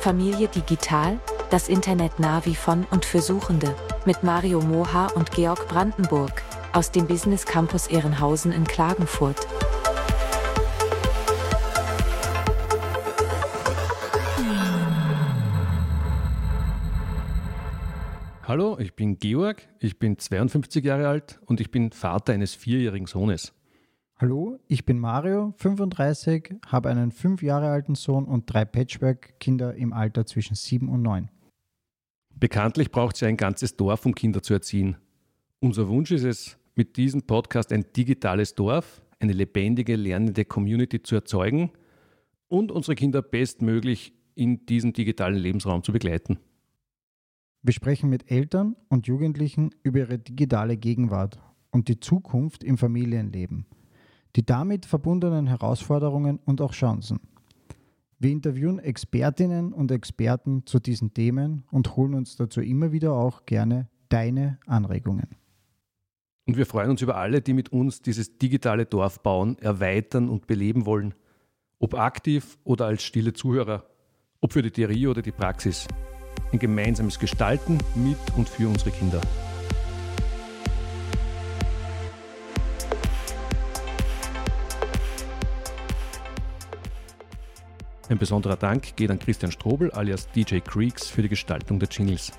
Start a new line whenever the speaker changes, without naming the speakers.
Familie Digital, das Internet Navi von und für Suchende, mit Mario Moha und Georg Brandenburg, aus dem Business Campus Ehrenhausen in Klagenfurt.
Hallo, ich bin Georg, ich bin 52 Jahre alt und ich bin Vater eines vierjährigen Sohnes.
Hallo, ich bin Mario, 35, habe einen fünf Jahre alten Sohn und drei Patchwork-Kinder im Alter zwischen sieben und neun.
Bekanntlich braucht es ja ein ganzes Dorf, um Kinder zu erziehen. Unser Wunsch ist es, mit diesem Podcast ein digitales Dorf, eine lebendige, lernende Community zu erzeugen und unsere Kinder bestmöglich in diesem digitalen Lebensraum zu begleiten.
Wir sprechen mit Eltern und Jugendlichen über ihre digitale Gegenwart und die Zukunft im Familienleben – die damit verbundenen Herausforderungen und auch Chancen. Wir interviewen Expertinnen und Experten zu diesen Themen und holen uns dazu immer wieder auch gerne deine Anregungen.
Und wir freuen uns über alle, die mit uns dieses digitale Dorf bauen, erweitern und beleben wollen. Ob aktiv oder als stille Zuhörer, ob für die Theorie oder die Praxis. Ein gemeinsames Gestalten mit und für unsere Kinder. Ein besonderer Dank geht an Christian Strobel alias DJ Creeks für die Gestaltung der Jingles.